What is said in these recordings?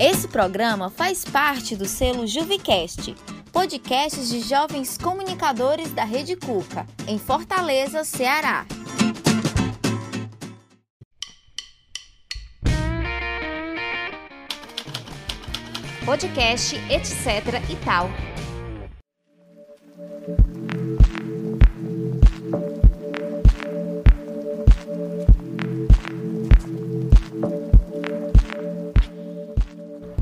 Esse programa faz parte do selo Juvicast, podcasts de jovens comunicadores da Rede Cuca, em Fortaleza, Ceará. Podcast, etc e tal.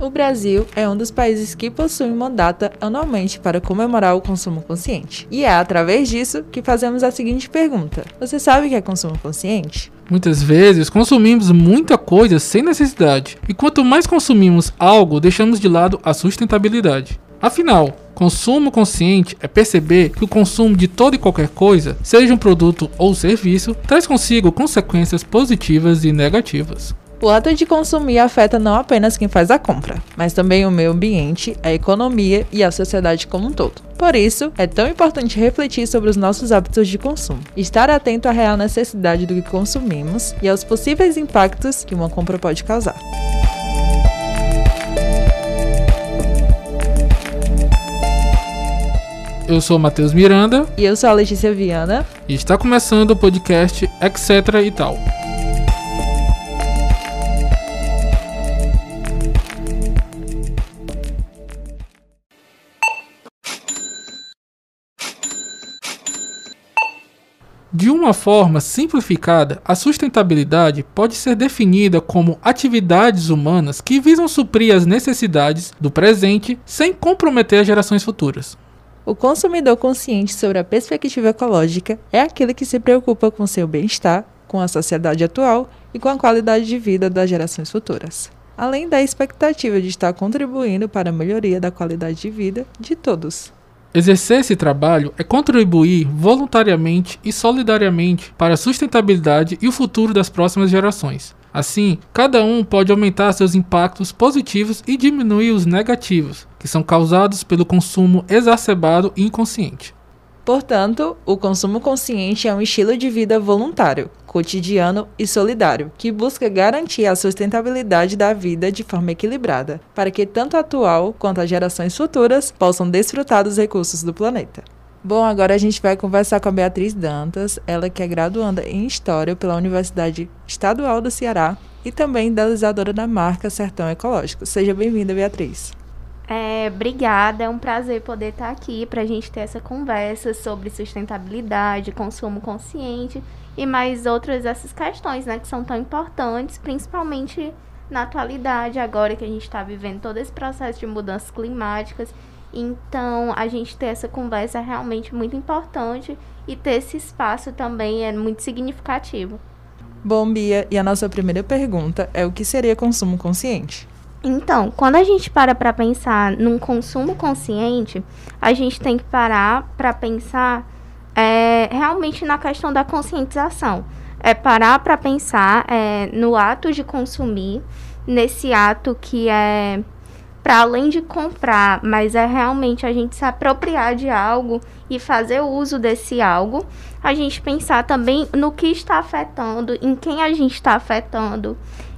O Brasil é um dos países que possui uma data anualmente para comemorar o consumo consciente. E é através disso que fazemos a seguinte pergunta: Você sabe o que é consumo consciente? Muitas vezes consumimos muita coisa sem necessidade, e quanto mais consumimos algo, deixamos de lado a sustentabilidade. Afinal, consumo consciente é perceber que o consumo de toda e qualquer coisa, seja um produto ou serviço, traz consigo consequências positivas e negativas. O ato de consumir afeta não apenas quem faz a compra, mas também o meio ambiente, a economia e a sociedade como um todo. Por isso, é tão importante refletir sobre os nossos hábitos de consumo, estar atento à real necessidade do que consumimos e aos possíveis impactos que uma compra pode causar. Eu sou Matheus Miranda. E eu sou a Letícia Viana. E está começando o podcast Etc e tal. Uma forma simplificada, a sustentabilidade pode ser definida como atividades humanas que visam suprir as necessidades do presente sem comprometer as gerações futuras. O consumidor consciente sobre a perspectiva ecológica é aquele que se preocupa com seu bem-estar, com a sociedade atual e com a qualidade de vida das gerações futuras, além da expectativa de estar contribuindo para a melhoria da qualidade de vida de todos. Exercer esse trabalho é contribuir voluntariamente e solidariamente para a sustentabilidade e o futuro das próximas gerações. Assim, cada um pode aumentar seus impactos positivos e diminuir os negativos, que são causados pelo consumo exacerbado e inconsciente. Portanto, o consumo consciente é um estilo de vida voluntário, cotidiano e solidário, que busca garantir a sustentabilidade da vida de forma equilibrada, para que tanto a atual quanto as gerações futuras possam desfrutar dos recursos do planeta. Bom, agora a gente vai conversar com a Beatriz Dantas, ela que é graduanda em História pela Universidade Estadual do Ceará e também idealizadora da marca Sertão Ecológico. Seja bem-vinda, Beatriz. É, obrigada, é um prazer poder estar aqui para a gente ter essa conversa sobre sustentabilidade, consumo consciente e mais outras essas questões, né, que são tão importantes, principalmente na atualidade, agora que a gente está vivendo todo esse processo de mudanças climáticas. Então, a gente ter essa conversa é realmente muito importante e ter esse espaço também é muito significativo. Bom, Bia, e a nossa primeira pergunta é o que seria consumo consciente? Então, quando a gente para para pensar num consumo consciente, a gente tem que parar para pensar é, realmente na questão da conscientização. É parar para pensar é, no ato de consumir, nesse ato que é para além de comprar, mas é realmente a gente se apropriar de algo e fazer uso desse algo. A gente pensar também no que está afetando, em quem a gente está afetando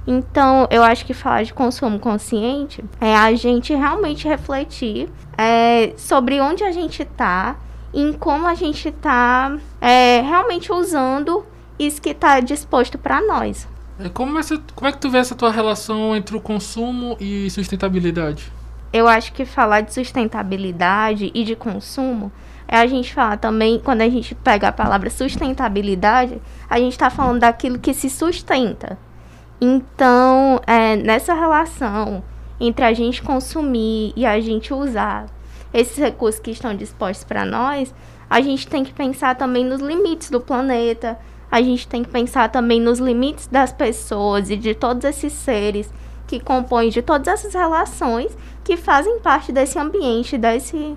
então, eu acho que falar de consumo consciente é a gente realmente refletir é, sobre onde a gente está, em como a gente está é, realmente usando isso que está disposto para nós. É, como, essa, como é que tu vê essa tua relação entre o consumo e sustentabilidade? Eu acho que falar de sustentabilidade e de consumo é a gente falar também, quando a gente pega a palavra sustentabilidade, a gente está falando daquilo que se sustenta. Então, é, nessa relação entre a gente consumir e a gente usar esses recursos que estão dispostos para nós, a gente tem que pensar também nos limites do planeta, a gente tem que pensar também nos limites das pessoas e de todos esses seres que compõem de todas essas relações que fazem parte desse ambiente, desse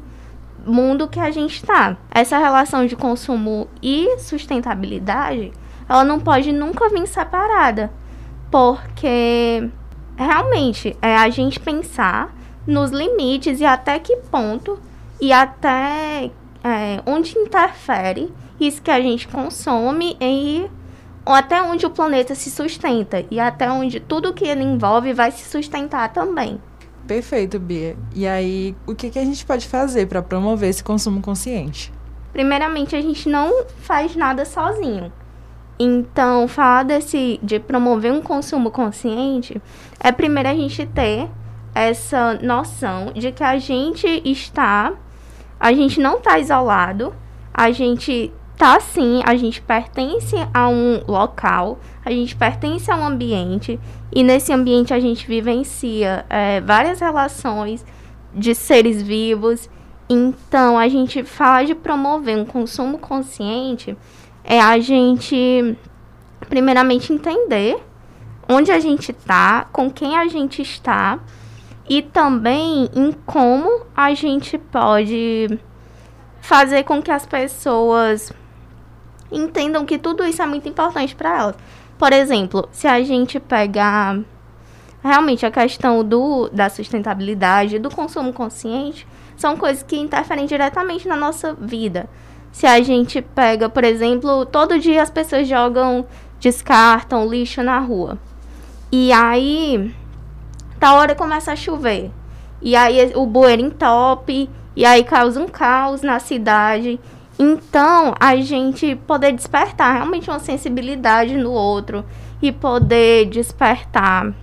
mundo que a gente está. Essa relação de consumo e sustentabilidade, ela não pode nunca vir separada porque realmente é a gente pensar nos limites e até que ponto e até é, onde interfere isso que a gente consome e até onde o planeta se sustenta e até onde tudo que ele envolve vai se sustentar também. Perfeito, Bia. E aí, o que, que a gente pode fazer para promover esse consumo consciente? Primeiramente, a gente não faz nada sozinho. Então, falar desse, de promover um consumo consciente é primeiro a gente ter essa noção de que a gente está, a gente não está isolado, a gente tá sim, a gente pertence a um local, a gente pertence a um ambiente e nesse ambiente a gente vivencia é, várias relações de seres vivos. Então, a gente fala de promover um consumo consciente é a gente, primeiramente, entender onde a gente está, com quem a gente está e também em como a gente pode fazer com que as pessoas entendam que tudo isso é muito importante para elas. Por exemplo, se a gente pegar realmente a questão do, da sustentabilidade, do consumo consciente, são coisas que interferem diretamente na nossa vida. Se a gente pega, por exemplo, todo dia as pessoas jogam, descartam lixo na rua. E aí, tal hora começa a chover. E aí o bueiro entope, e aí causa um caos na cidade. Então, a gente poder despertar realmente uma sensibilidade no outro e poder despertar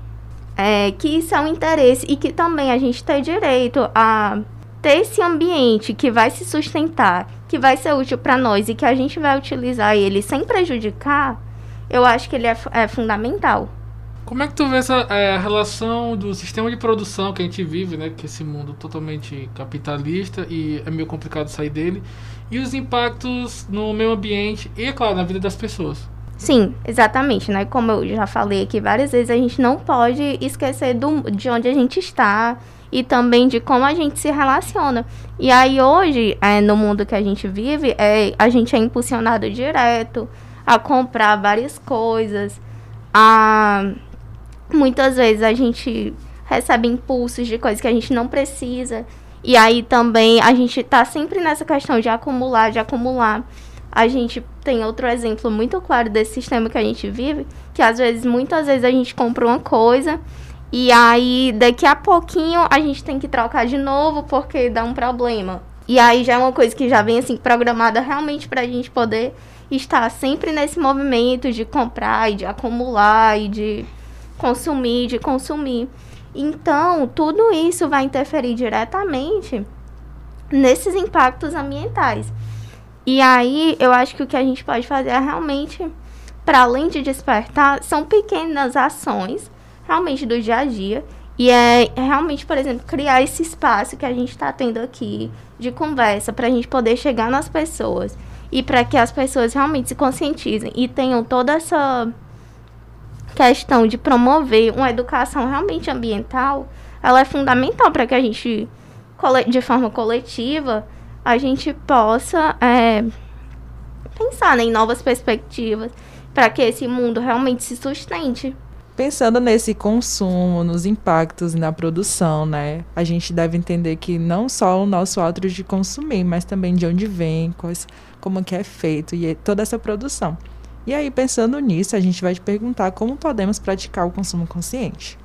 é, que isso é um interesse e que também a gente tem direito a ter esse ambiente que vai se sustentar, que vai ser útil para nós e que a gente vai utilizar ele sem prejudicar, eu acho que ele é, é fundamental. Como é que tu vê essa é, relação do sistema de produção que a gente vive, né? Que esse mundo totalmente capitalista e é meio complicado sair dele. E os impactos no meio ambiente e, é claro, na vida das pessoas. Sim, exatamente, né? Como eu já falei aqui várias vezes, a gente não pode esquecer do, de onde a gente está, e também de como a gente se relaciona. E aí hoje, é, no mundo que a gente vive, é, a gente é impulsionado direto a comprar várias coisas. A, muitas vezes a gente recebe impulsos de coisas que a gente não precisa. E aí também a gente está sempre nessa questão de acumular, de acumular. A gente tem outro exemplo muito claro desse sistema que a gente vive, que às vezes, muitas vezes a gente compra uma coisa e aí, daqui a pouquinho, a gente tem que trocar de novo porque dá um problema. E aí já é uma coisa que já vem assim programada realmente para a gente poder estar sempre nesse movimento de comprar e de acumular e de consumir, de consumir. Então, tudo isso vai interferir diretamente nesses impactos ambientais. E aí, eu acho que o que a gente pode fazer é realmente, para além de despertar, são pequenas ações realmente do dia a dia. E é realmente, por exemplo, criar esse espaço que a gente está tendo aqui de conversa para a gente poder chegar nas pessoas e para que as pessoas realmente se conscientizem e tenham toda essa questão de promover uma educação realmente ambiental, ela é fundamental para que a gente, de forma coletiva, a gente possa é, pensar né, em novas perspectivas para que esse mundo realmente se sustente. Pensando nesse consumo, nos impactos na produção, né? A gente deve entender que não só o nosso ato de consumir, mas também de onde vem, quais, como que é feito e toda essa produção. E aí, pensando nisso, a gente vai te perguntar como podemos praticar o consumo consciente.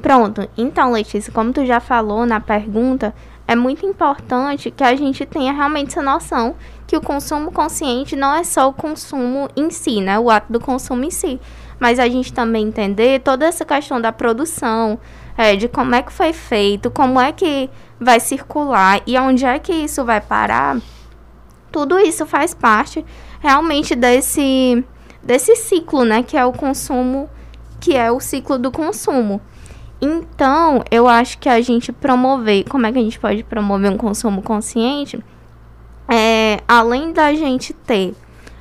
Pronto. Então, Letícia, como tu já falou na pergunta, é muito importante que a gente tenha realmente essa noção que o consumo consciente não é só o consumo em si, né? O ato do consumo em si, mas a gente também entender toda essa questão da produção, é, de como é que foi feito, como é que vai circular e onde é que isso vai parar. Tudo isso faz parte realmente desse, desse ciclo, né? Que é o consumo, que é o ciclo do consumo. Então, eu acho que a gente promover, como é que a gente pode promover um consumo consciente? É, além da gente ter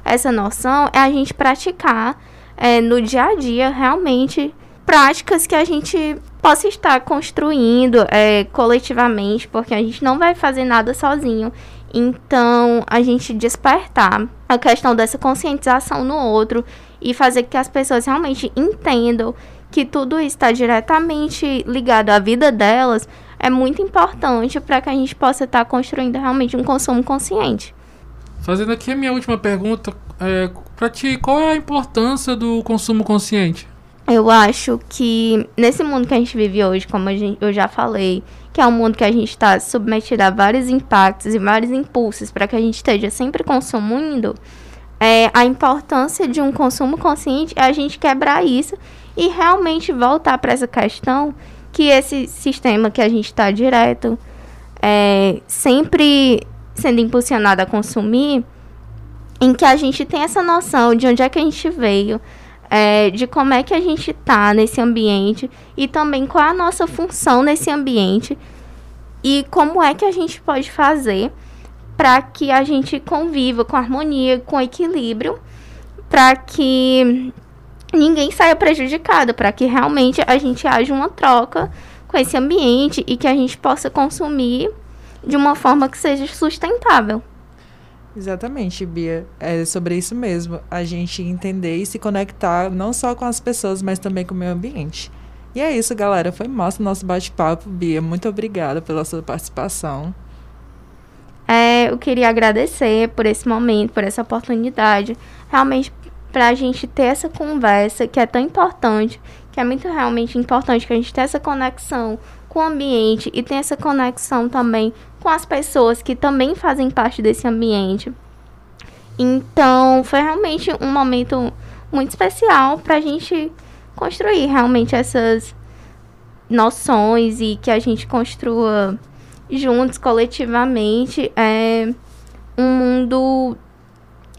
essa noção, é a gente praticar é, no dia a dia realmente práticas que a gente possa estar construindo é, coletivamente, porque a gente não vai fazer nada sozinho. Então, a gente despertar a questão dessa conscientização no outro e fazer que as pessoas realmente entendam que tudo está diretamente ligado à vida delas é muito importante para que a gente possa estar construindo realmente um consumo consciente. Fazendo aqui a minha última pergunta, é, para ti, qual é a importância do consumo consciente? eu acho que nesse mundo que a gente vive hoje, como gente, eu já falei, que é um mundo que a gente está submetido a vários impactos e vários impulsos para que a gente esteja sempre consumindo, é, a importância de um consumo consciente é a gente quebrar isso e realmente voltar para essa questão que esse sistema que a gente está direto, é, sempre sendo impulsionado a consumir, em que a gente tem essa noção de onde é que a gente veio, é, de como é que a gente está nesse ambiente e também qual é a nossa função nesse ambiente e como é que a gente pode fazer para que a gente conviva com harmonia, com equilíbrio, para que ninguém saia prejudicado, para que realmente a gente haja uma troca com esse ambiente e que a gente possa consumir de uma forma que seja sustentável. Exatamente, Bia. É sobre isso mesmo. A gente entender e se conectar não só com as pessoas, mas também com o meio ambiente. E é isso, galera. Foi massa o nosso bate-papo, Bia. Muito obrigada pela sua participação. É, eu queria agradecer por esse momento, por essa oportunidade. Realmente, para a gente ter essa conversa que é tão importante, que é muito realmente importante que a gente tenha essa conexão com o ambiente e tenha essa conexão também com as pessoas que também fazem parte desse ambiente. Então, foi realmente um momento muito especial para a gente construir realmente essas noções e que a gente construa juntos, coletivamente, é, um mundo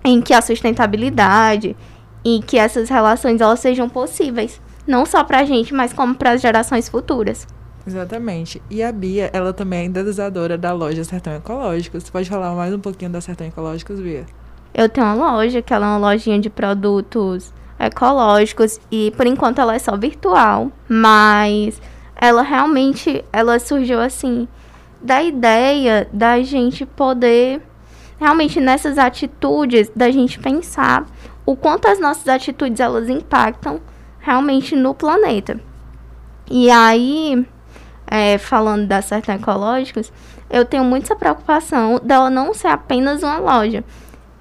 em que a sustentabilidade e que essas relações elas sejam possíveis, não só para a gente, mas como para as gerações futuras. Exatamente. E a Bia, ela também é idealizadora da loja Sertão Ecológico. Você pode falar mais um pouquinho da Sertão Ecológicos, Bia? Eu tenho uma loja, que ela é uma lojinha de produtos ecológicos e por enquanto ela é só virtual, mas ela realmente ela surgiu assim da ideia da gente poder realmente nessas atitudes da gente pensar o quanto as nossas atitudes elas impactam realmente no planeta. E aí é, falando da Sertão Ecológicos, eu tenho muita preocupação dela não ser apenas uma loja.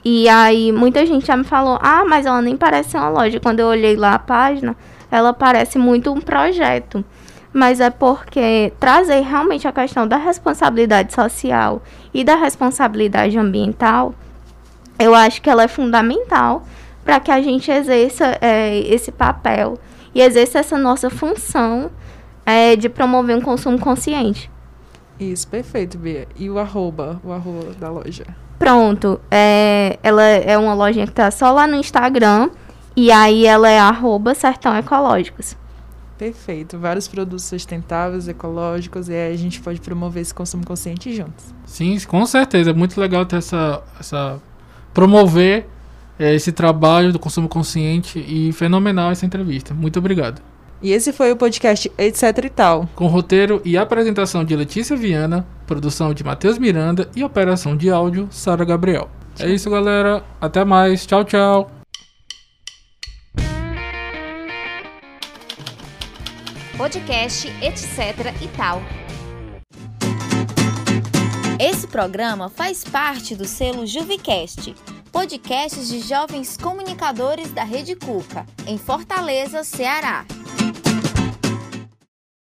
E aí muita gente já me falou, ah, mas ela nem parece uma loja. Quando eu olhei lá a página, ela parece muito um projeto. Mas é porque trazer realmente a questão da responsabilidade social e da responsabilidade ambiental, eu acho que ela é fundamental para que a gente exerça é, esse papel e exerça essa nossa função é, de promover um consumo consciente. Isso, perfeito, Bia. E o arroba, o arroba da loja? Pronto. É, ela é uma lojinha que tá só lá no Instagram. E aí ela é arroba Sertão Ecológicos. Perfeito. Vários produtos sustentáveis, ecológicos, e aí a gente pode promover esse consumo consciente juntos. Sim, com certeza. É muito legal ter essa. essa promover é, esse trabalho do consumo consciente e fenomenal essa entrevista. Muito obrigado. E esse foi o podcast Etc e Tal. Com roteiro e apresentação de Letícia Viana, produção de Matheus Miranda e operação de áudio Sara Gabriel. Tchau. É isso, galera. Até mais. Tchau, tchau. Podcast Etc e Tal. Esse programa faz parte do selo Juvicast, podcasts de jovens comunicadores da Rede Cuca, em Fortaleza, Ceará.